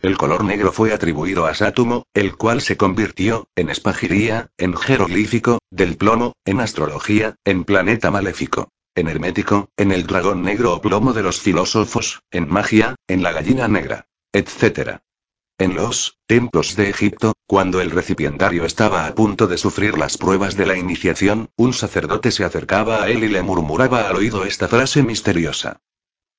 El color negro fue atribuido a Sátumo, el cual se convirtió, en espagiría, en jeroglífico, del plomo, en astrología, en planeta maléfico, en hermético, en el dragón negro o plomo de los filósofos, en magia, en la gallina negra, etc. En los templos de Egipto, cuando el recipientario estaba a punto de sufrir las pruebas de la iniciación, un sacerdote se acercaba a él y le murmuraba al oído esta frase misteriosa.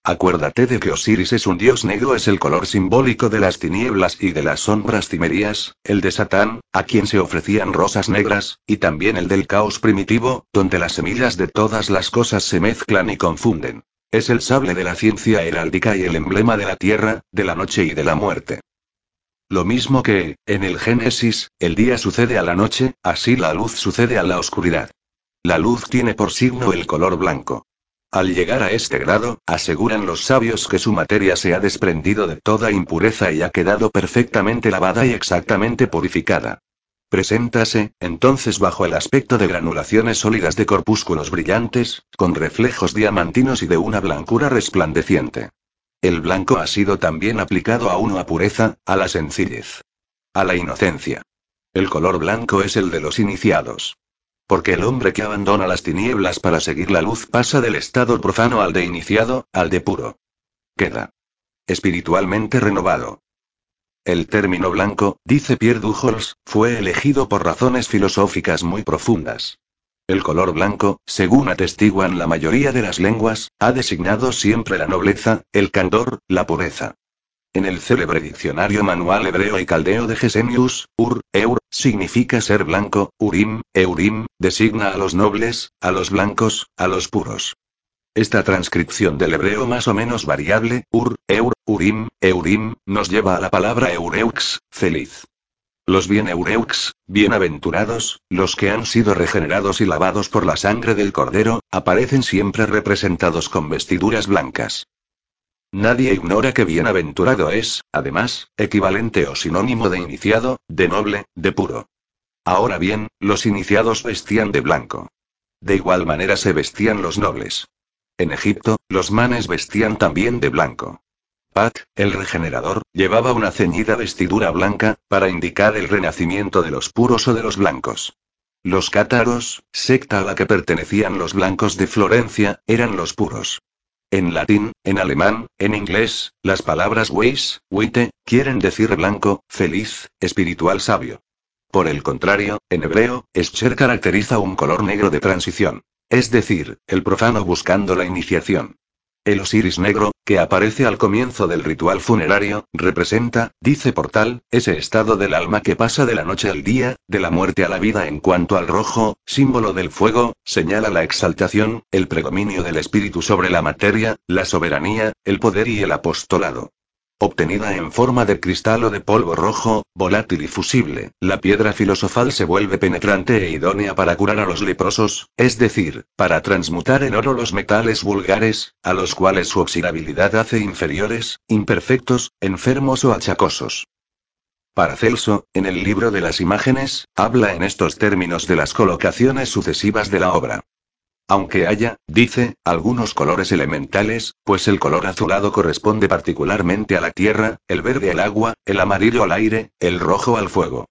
Acuérdate de que Osiris es un dios negro, es el color simbólico de las tinieblas y de las sombras cimerías, el de Satán, a quien se ofrecían rosas negras, y también el del caos primitivo, donde las semillas de todas las cosas se mezclan y confunden. Es el sable de la ciencia heráldica y el emblema de la tierra, de la noche y de la muerte. Lo mismo que, en el Génesis, el día sucede a la noche, así la luz sucede a la oscuridad. La luz tiene por signo el color blanco. Al llegar a este grado, aseguran los sabios que su materia se ha desprendido de toda impureza y ha quedado perfectamente lavada y exactamente purificada. Preséntase, entonces bajo el aspecto de granulaciones sólidas de corpúsculos brillantes, con reflejos diamantinos y de una blancura resplandeciente. El blanco ha sido también aplicado a uno a pureza, a la sencillez. A la inocencia. El color blanco es el de los iniciados. Porque el hombre que abandona las tinieblas para seguir la luz pasa del estado profano al de iniciado, al de puro. Queda espiritualmente renovado. El término blanco, dice Pierre Dujols, fue elegido por razones filosóficas muy profundas. El color blanco, según atestiguan la mayoría de las lenguas, ha designado siempre la nobleza, el candor, la pureza. En el célebre diccionario manual hebreo y caldeo de Gesenius, Ur, Eur, significa ser blanco, Urim, Eurim, designa a los nobles, a los blancos, a los puros. Esta transcripción del hebreo más o menos variable, Ur, Eur, Urim, Eurim, nos lleva a la palabra Eureux, feliz. Los bien Eureux, bienaventurados, los que han sido regenerados y lavados por la sangre del Cordero, aparecen siempre representados con vestiduras blancas. Nadie ignora que bienaventurado es, además, equivalente o sinónimo de iniciado, de noble, de puro. Ahora bien, los iniciados vestían de blanco. De igual manera se vestían los nobles. En Egipto, los manes vestían también de blanco. Pat, el regenerador, llevaba una ceñida vestidura blanca, para indicar el renacimiento de los puros o de los blancos. Los cátaros, secta a la que pertenecían los blancos de Florencia, eran los puros. En latín, en alemán, en inglés, las palabras weis, wite, quieren decir blanco, feliz, espiritual sabio. Por el contrario, en hebreo, escher caracteriza un color negro de transición. Es decir, el profano buscando la iniciación. El osiris negro, que aparece al comienzo del ritual funerario, representa, dice por tal, ese estado del alma que pasa de la noche al día, de la muerte a la vida en cuanto al rojo, símbolo del fuego, señala la exaltación, el predominio del espíritu sobre la materia, la soberanía, el poder y el apostolado. Obtenida en forma de cristal o de polvo rojo, volátil y fusible, la piedra filosofal se vuelve penetrante e idónea para curar a los leprosos, es decir, para transmutar en oro los metales vulgares, a los cuales su oxidabilidad hace inferiores, imperfectos, enfermos o achacosos. Paracelso, en el libro de las imágenes, habla en estos términos de las colocaciones sucesivas de la obra. Aunque haya, dice, algunos colores elementales, pues el color azulado corresponde particularmente a la tierra, el verde al agua, el amarillo al aire, el rojo al fuego.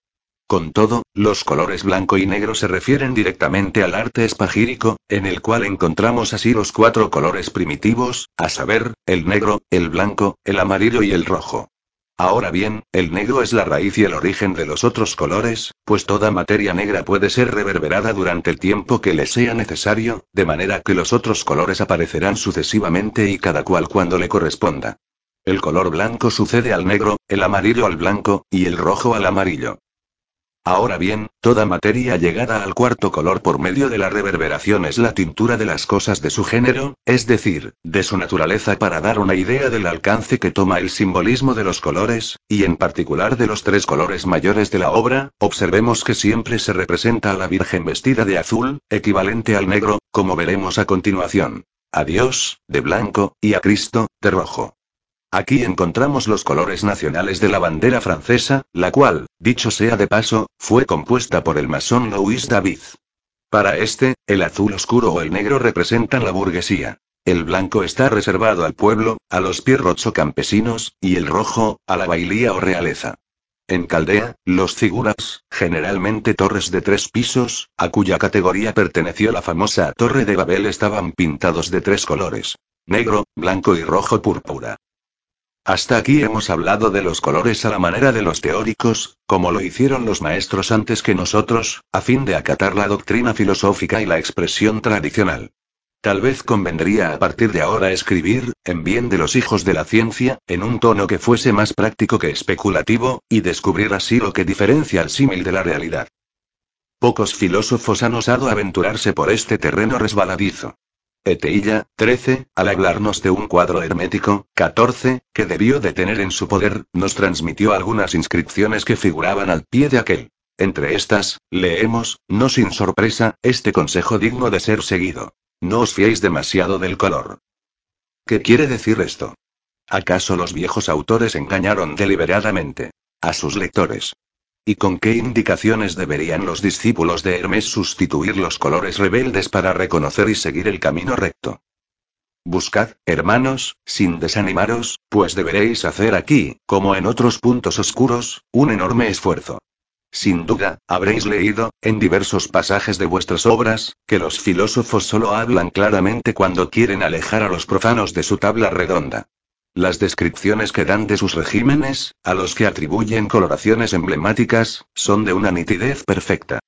Con todo, los colores blanco y negro se refieren directamente al arte espagírico, en el cual encontramos así los cuatro colores primitivos, a saber, el negro, el blanco, el amarillo y el rojo. Ahora bien, el negro es la raíz y el origen de los otros colores, pues toda materia negra puede ser reverberada durante el tiempo que le sea necesario, de manera que los otros colores aparecerán sucesivamente y cada cual cuando le corresponda. El color blanco sucede al negro, el amarillo al blanco, y el rojo al amarillo. Ahora bien, toda materia llegada al cuarto color por medio de la reverberación es la tintura de las cosas de su género, es decir, de su naturaleza para dar una idea del alcance que toma el simbolismo de los colores, y en particular de los tres colores mayores de la obra, observemos que siempre se representa a la Virgen vestida de azul, equivalente al negro, como veremos a continuación. A Dios, de blanco, y a Cristo, de rojo. Aquí encontramos los colores nacionales de la bandera francesa, la cual, dicho sea de paso, fue compuesta por el masón Louis David. Para este, el azul oscuro o el negro representan la burguesía. El blanco está reservado al pueblo, a los pierrots campesinos, y el rojo, a la bailía o realeza. En Caldea, los figuras, generalmente torres de tres pisos, a cuya categoría perteneció la famosa Torre de Babel, estaban pintados de tres colores: negro, blanco y rojo púrpura. Hasta aquí hemos hablado de los colores a la manera de los teóricos, como lo hicieron los maestros antes que nosotros, a fin de acatar la doctrina filosófica y la expresión tradicional. Tal vez convendría a partir de ahora escribir, en bien de los hijos de la ciencia, en un tono que fuese más práctico que especulativo, y descubrir así lo que diferencia al símil de la realidad. Pocos filósofos han osado aventurarse por este terreno resbaladizo. Eteilla, 13, al hablarnos de un cuadro hermético, 14, que debió de tener en su poder, nos transmitió algunas inscripciones que figuraban al pie de aquel. Entre estas, leemos, no sin sorpresa, este consejo digno de ser seguido. No os fiéis demasiado del color. ¿Qué quiere decir esto? ¿Acaso los viejos autores engañaron deliberadamente a sus lectores? ¿Y con qué indicaciones deberían los discípulos de Hermes sustituir los colores rebeldes para reconocer y seguir el camino recto? Buscad, hermanos, sin desanimaros, pues deberéis hacer aquí, como en otros puntos oscuros, un enorme esfuerzo. Sin duda, habréis leído, en diversos pasajes de vuestras obras, que los filósofos solo hablan claramente cuando quieren alejar a los profanos de su tabla redonda. Las descripciones que dan de sus regímenes, a los que atribuyen coloraciones emblemáticas, son de una nitidez perfecta.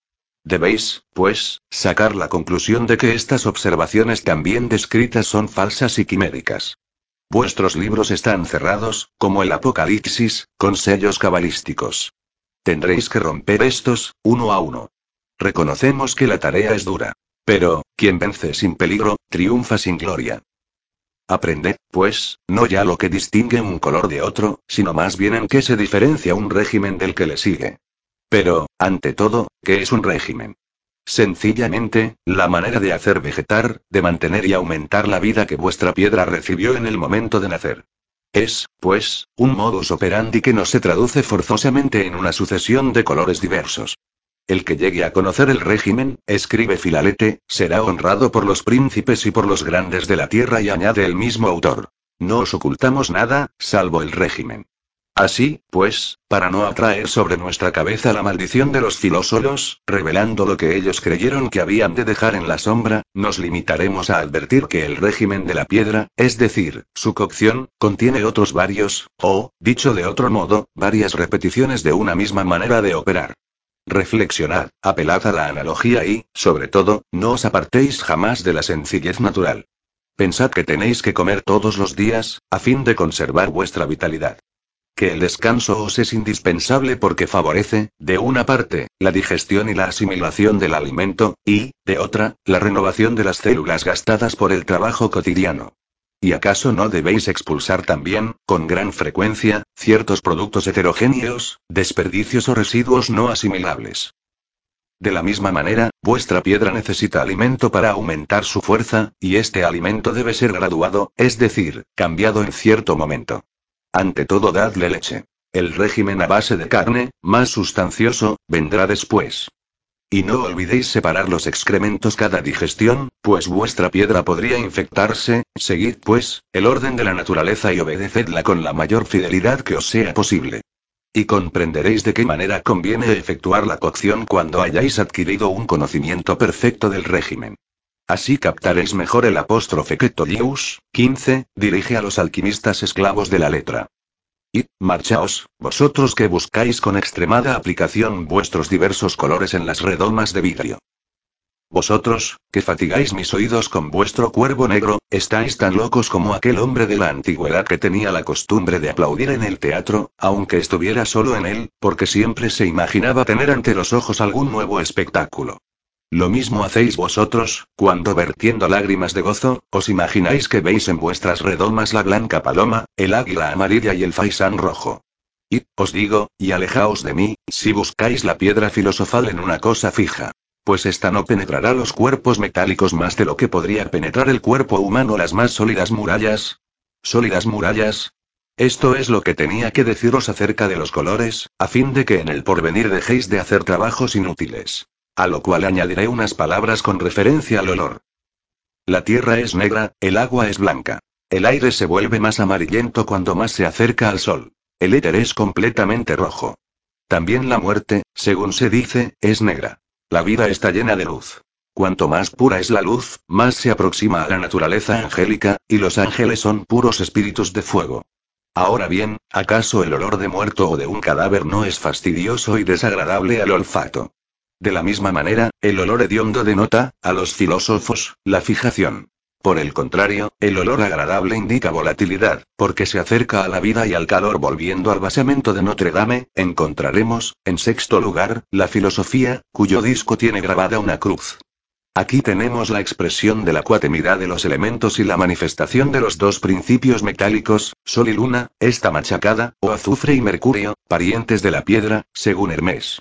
Debéis, pues, sacar la conclusión de que estas observaciones también descritas son falsas y quiméricas. Vuestros libros están cerrados, como el Apocalipsis, con sellos cabalísticos. Tendréis que romper estos, uno a uno. Reconocemos que la tarea es dura. Pero, quien vence sin peligro, triunfa sin gloria. Aprended, pues, no ya lo que distingue un color de otro, sino más bien en qué se diferencia un régimen del que le sigue. Pero, ante todo, ¿qué es un régimen? Sencillamente, la manera de hacer vegetar, de mantener y aumentar la vida que vuestra piedra recibió en el momento de nacer. Es, pues, un modus operandi que no se traduce forzosamente en una sucesión de colores diversos. El que llegue a conocer el régimen, escribe Filalete, será honrado por los príncipes y por los grandes de la tierra y añade el mismo autor. No os ocultamos nada, salvo el régimen. Así, pues, para no atraer sobre nuestra cabeza la maldición de los filósolos, revelando lo que ellos creyeron que habían de dejar en la sombra, nos limitaremos a advertir que el régimen de la piedra, es decir, su cocción, contiene otros varios, o, dicho de otro modo, varias repeticiones de una misma manera de operar. Reflexionad, apelad a la analogía y, sobre todo, no os apartéis jamás de la sencillez natural. Pensad que tenéis que comer todos los días, a fin de conservar vuestra vitalidad. Que el descanso os es indispensable porque favorece, de una parte, la digestión y la asimilación del alimento, y, de otra, la renovación de las células gastadas por el trabajo cotidiano. ¿Y acaso no debéis expulsar también, con gran frecuencia, ciertos productos heterogéneos, desperdicios o residuos no asimilables? De la misma manera, vuestra piedra necesita alimento para aumentar su fuerza, y este alimento debe ser graduado, es decir, cambiado en cierto momento. Ante todo, dadle leche. El régimen a base de carne, más sustancioso, vendrá después. Y no olvidéis separar los excrementos cada digestión, pues vuestra piedra podría infectarse, seguid pues, el orden de la naturaleza y obedecedla con la mayor fidelidad que os sea posible. Y comprenderéis de qué manera conviene efectuar la cocción cuando hayáis adquirido un conocimiento perfecto del régimen. Así captaréis mejor el apóstrofe que Tollius, 15, dirige a los alquimistas esclavos de la letra. Y, marchaos, vosotros que buscáis con extremada aplicación vuestros diversos colores en las redomas de vidrio. Vosotros, que fatigáis mis oídos con vuestro cuervo negro, estáis tan locos como aquel hombre de la antigüedad que tenía la costumbre de aplaudir en el teatro, aunque estuviera solo en él, porque siempre se imaginaba tener ante los ojos algún nuevo espectáculo. Lo mismo hacéis vosotros, cuando vertiendo lágrimas de gozo, os imagináis que veis en vuestras redomas la blanca paloma, el águila amarilla y el faisán rojo. Y, os digo, y alejaos de mí, si buscáis la piedra filosofal en una cosa fija. Pues esta no penetrará los cuerpos metálicos más de lo que podría penetrar el cuerpo humano las más sólidas murallas. ¿Sólidas murallas? Esto es lo que tenía que deciros acerca de los colores, a fin de que en el porvenir dejéis de hacer trabajos inútiles. A lo cual añadiré unas palabras con referencia al olor. La tierra es negra, el agua es blanca. El aire se vuelve más amarillento cuando más se acerca al sol. El éter es completamente rojo. También la muerte, según se dice, es negra. La vida está llena de luz. Cuanto más pura es la luz, más se aproxima a la naturaleza angélica, y los ángeles son puros espíritus de fuego. Ahora bien, ¿acaso el olor de muerto o de un cadáver no es fastidioso y desagradable al olfato? De la misma manera, el olor hediondo denota, a los filósofos, la fijación. Por el contrario, el olor agradable indica volatilidad, porque se acerca a la vida y al calor. Volviendo al basamento de Notre Dame, encontraremos, en sexto lugar, la filosofía, cuyo disco tiene grabada una cruz. Aquí tenemos la expresión de la cuatemidad de los elementos y la manifestación de los dos principios metálicos, sol y luna, esta machacada, o azufre y mercurio, parientes de la piedra, según Hermés.